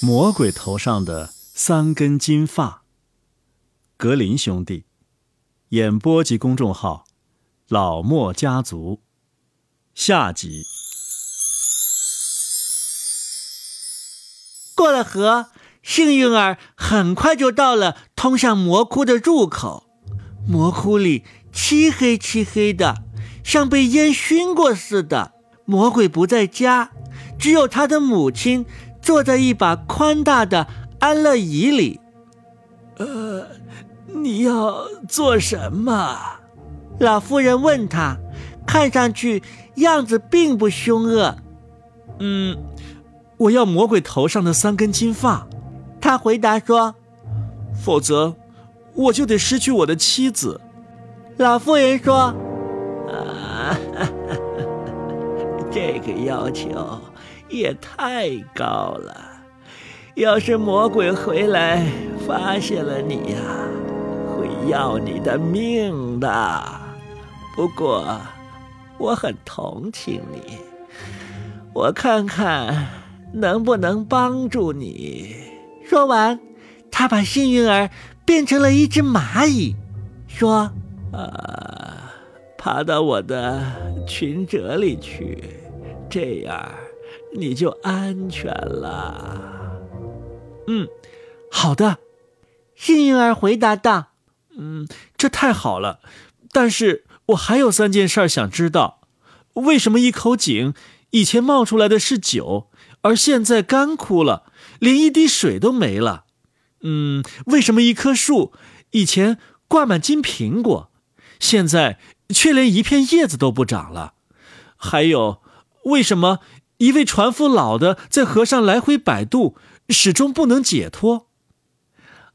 魔鬼头上的三根金发。格林兄弟，演播及公众号“老莫家族”下集。过了河，幸运儿很快就到了通向魔窟的入口。魔窟里漆黑漆黑的，像被烟熏过似的。魔鬼不在家，只有他的母亲。坐在一把宽大的安乐椅里，呃，你要做什么？老妇人问他，看上去样子并不凶恶。嗯，我要魔鬼头上的三根金发。他回答说：“否则，我就得失去我的妻子。”老妇人说：“啊，这个要求。”也太高了！要是魔鬼回来发现了你呀，会要你的命的。不过，我很同情你，我看看能不能帮助你。说完，他把幸运儿变成了一只蚂蚁，说：“啊，爬到我的裙褶里去，这样。”你就安全了。嗯，好的，幸运儿回答道。嗯，这太好了。但是我还有三件事想知道：为什么一口井以前冒出来的是酒，而现在干枯了，连一滴水都没了？嗯，为什么一棵树以前挂满金苹果，现在却连一片叶子都不长了？还有，为什么？一位船夫老的在河上来回摆渡，始终不能解脱。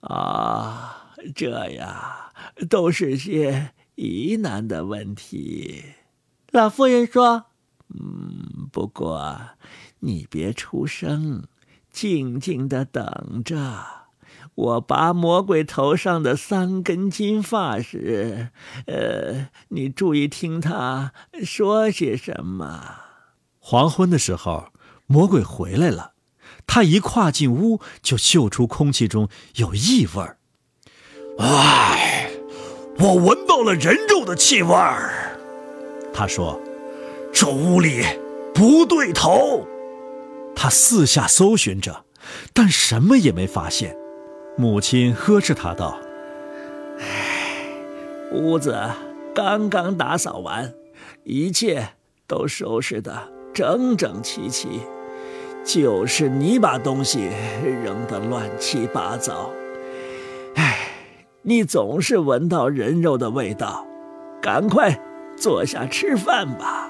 啊，这呀，都是些疑难的问题。老妇人说：“嗯，不过你别出声，静静的等着。我拔魔鬼头上的三根金发时，呃，你注意听他说些什么。”黄昏的时候，魔鬼回来了。他一跨进屋，就嗅出空气中有异味儿。哎，我闻到了人肉的气味儿。他说：“这屋里不对头。”他四下搜寻着，但什么也没发现。母亲呵斥他道：“哎，屋子刚刚打扫完，一切都收拾的。”整整齐齐，就是你把东西扔得乱七八糟。唉，你总是闻到人肉的味道，赶快坐下吃饭吧。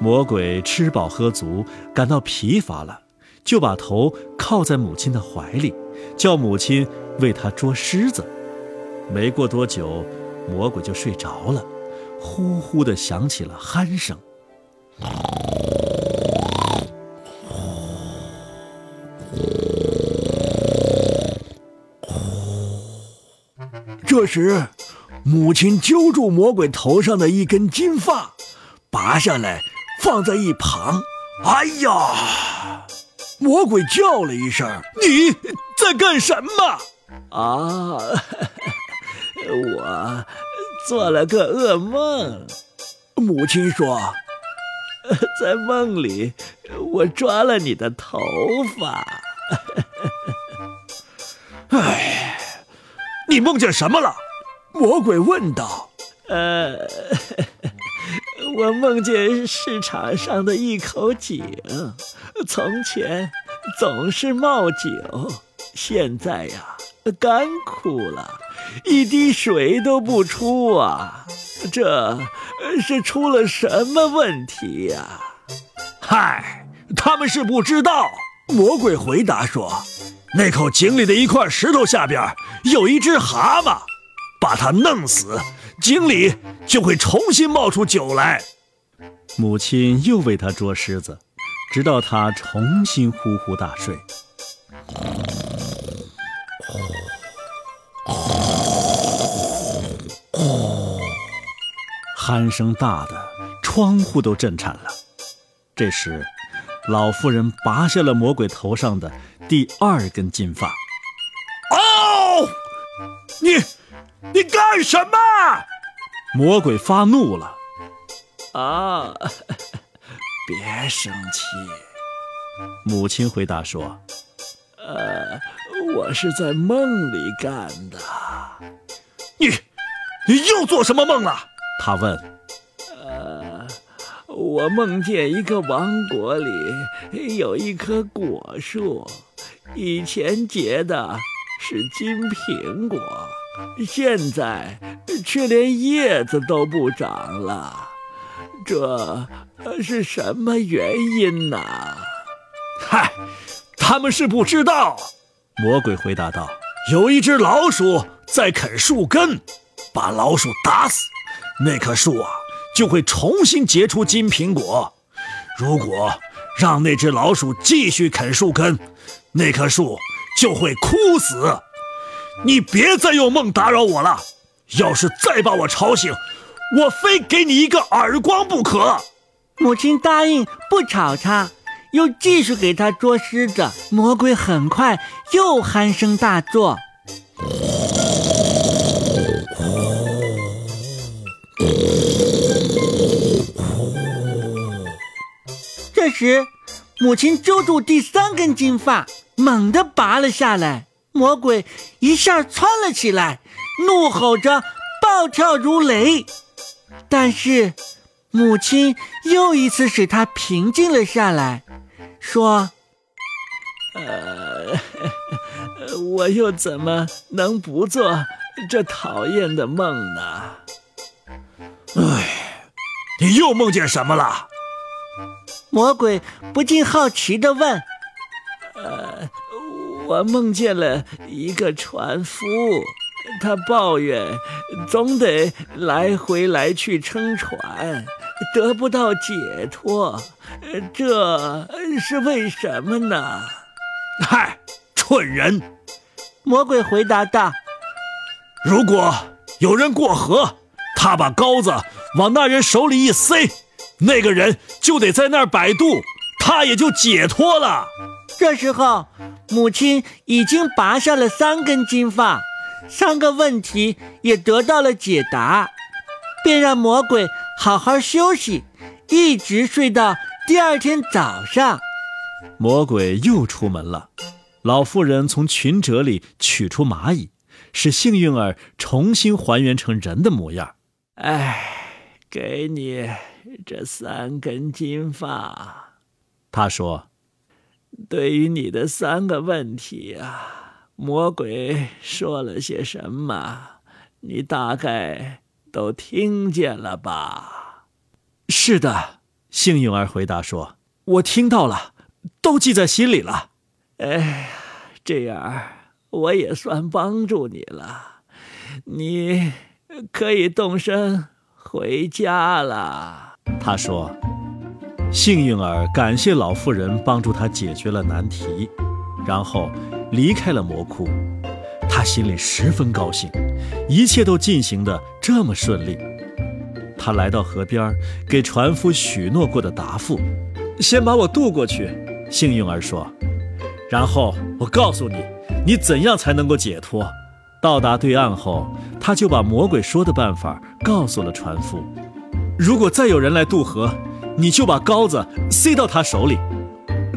魔鬼吃饱喝足，感到疲乏了，就把头靠在母亲的怀里，叫母亲为他捉虱子。没过多久，魔鬼就睡着了，呼呼地响起了鼾声。时，母亲揪住魔鬼头上的一根金发，拔下来放在一旁。哎呀！魔鬼叫了一声：“你在干什么？”啊，我做了个噩梦。母亲说：“在梦里，我抓了你的头发。”哎。你梦见什么了？魔鬼问道。呃，我梦见市场上的一口井，从前总是冒酒，现在呀干枯了，一滴水都不出啊！这是出了什么问题呀？嗨，他们是不知道。魔鬼回答说。那口井里的一块石头下边有一只蛤蟆，把它弄死，井里就会重新冒出酒来。母亲又为他捉虱子，直到他重新呼呼大睡。鼾声大的窗户都震颤了。这时。老妇人拔下了魔鬼头上的第二根金发。哦，你你干什么？魔鬼发怒了。啊，别生气。母亲回答说：“呃，我是在梦里干的。你，你又做什么梦了？”他问。呃，我梦见一个王国里有一棵果树，以前结的是金苹果，现在却连叶子都不长了。这是什么原因呢？嗨，他们是不知道。魔鬼回答道：“有一只老鼠在啃树根，把老鼠打死，那棵树啊就会重新结出金苹果。如果让那只老鼠继续啃树根，那棵树就会枯死。你别再用梦打扰我了，要是再把我吵醒，我非给你一个耳光不可。”母亲答应不吵他。又继续给他捉狮子，魔鬼很快又鼾声大作。时，母亲揪住第三根金发，猛地拔了下来。魔鬼一下窜了起来，怒吼着，暴跳如雷。但是，母亲又一次使他平静了下来。说：“呃，我又怎么能不做这讨厌的梦呢？哎，你又梦见什么了？”魔鬼不禁好奇地问：“呃，我梦见了一个船夫，他抱怨总得来回来去撑船。”得不到解脱，这是为什么呢？嗨，蠢人！魔鬼回答道：“如果有人过河，他把钩子往那人手里一塞，那个人就得在那儿摆渡，他也就解脱了。”这时候，母亲已经拔下了三根金发，三个问题也得到了解答，便让魔鬼。好好休息，一直睡到第二天早上。魔鬼又出门了。老妇人从裙褶里取出蚂蚁，使幸运儿重新还原成人的模样。哎，给你这三根金发。他说：“对于你的三个问题啊，魔鬼说了些什么？你大概……”都听见了吧？是的，幸运儿回答说：“我听到了，都记在心里了。”哎呀，这样我也算帮助你了，你可以动身回家了。他说：“幸运儿感谢老妇人帮助他解决了难题，然后离开了魔窟。”他心里十分高兴，一切都进行的这么顺利。他来到河边，给船夫许诺过的答复：“先把我渡过去。”幸运儿说：“然后我告诉你，你怎样才能够解脱。”到达对岸后，他就把魔鬼说的办法告诉了船夫：“如果再有人来渡河，你就把钩子塞到他手里。”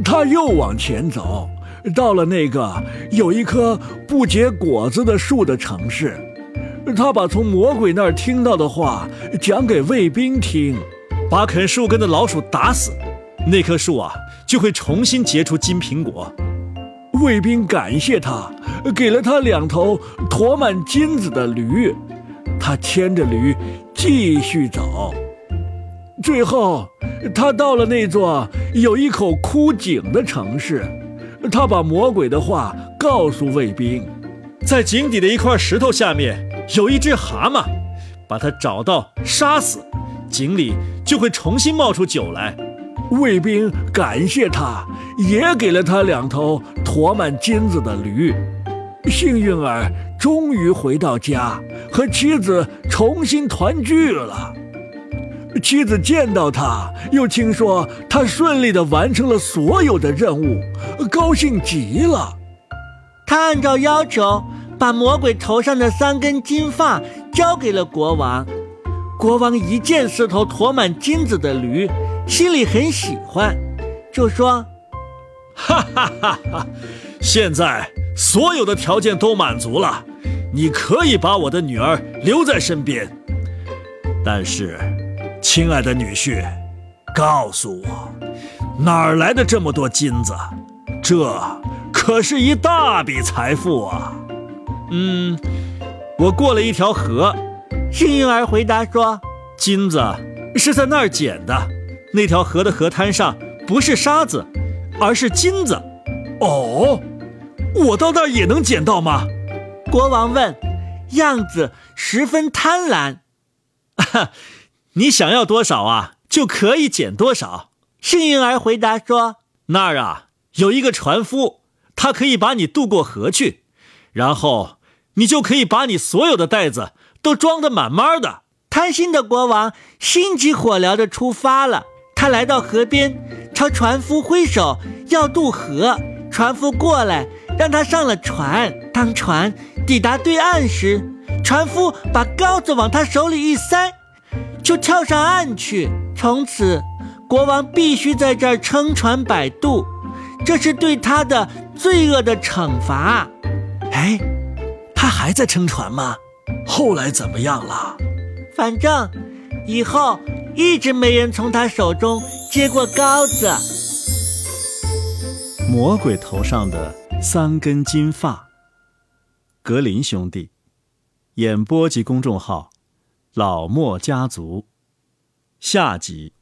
他又往前走。到了那个有一棵不结果子的树的城市，他把从魔鬼那儿听到的话讲给卫兵听，把啃树根的老鼠打死，那棵树啊就会重新结出金苹果。卫兵感谢他，给了他两头驮满金子的驴，他牵着驴继续走。最后，他到了那座有一口枯井的城市。他把魔鬼的话告诉卫兵，在井底的一块石头下面有一只蛤蟆，把它找到杀死，井里就会重新冒出酒来。卫兵感谢他，也给了他两头驮满金子的驴。幸运儿终于回到家，和妻子重新团聚了。妻子见到他，又听说他顺利的完成了所有的任务，高兴极了。他按照要求，把魔鬼头上的三根金发交给了国王。国王一见是头驮满金子的驴，心里很喜欢，就说：“哈哈哈哈！现在所有的条件都满足了，你可以把我的女儿留在身边。但是，亲爱的女婿，告诉我，哪儿来的这么多金子？这可是一大笔财富啊！”嗯，我过了一条河。幸运儿回答说：“金子是在那儿捡的，那条河的河滩上不是沙子，而是金子。”哦，我到那儿也能捡到吗？国王问，样子十分贪婪。哈，你想要多少啊，就可以捡多少。幸运儿回答说：“那儿啊，有一个船夫，他可以把你渡过河去，然后你就可以把你所有的袋子。”都装得满满的。贪心的国王心急火燎地出发了。他来到河边，朝船夫挥手要渡河。船夫过来，让他上了船。当船抵达对岸时，船夫把钩子往他手里一塞，就跳上岸去。从此，国王必须在这儿撑船摆渡，这是对他的罪恶的惩罚。哎，他还在撑船吗？后来怎么样了？反正以后一直没人从他手中接过羔子。魔鬼头上的三根金发。格林兄弟，演播及公众号：老莫家族。下集。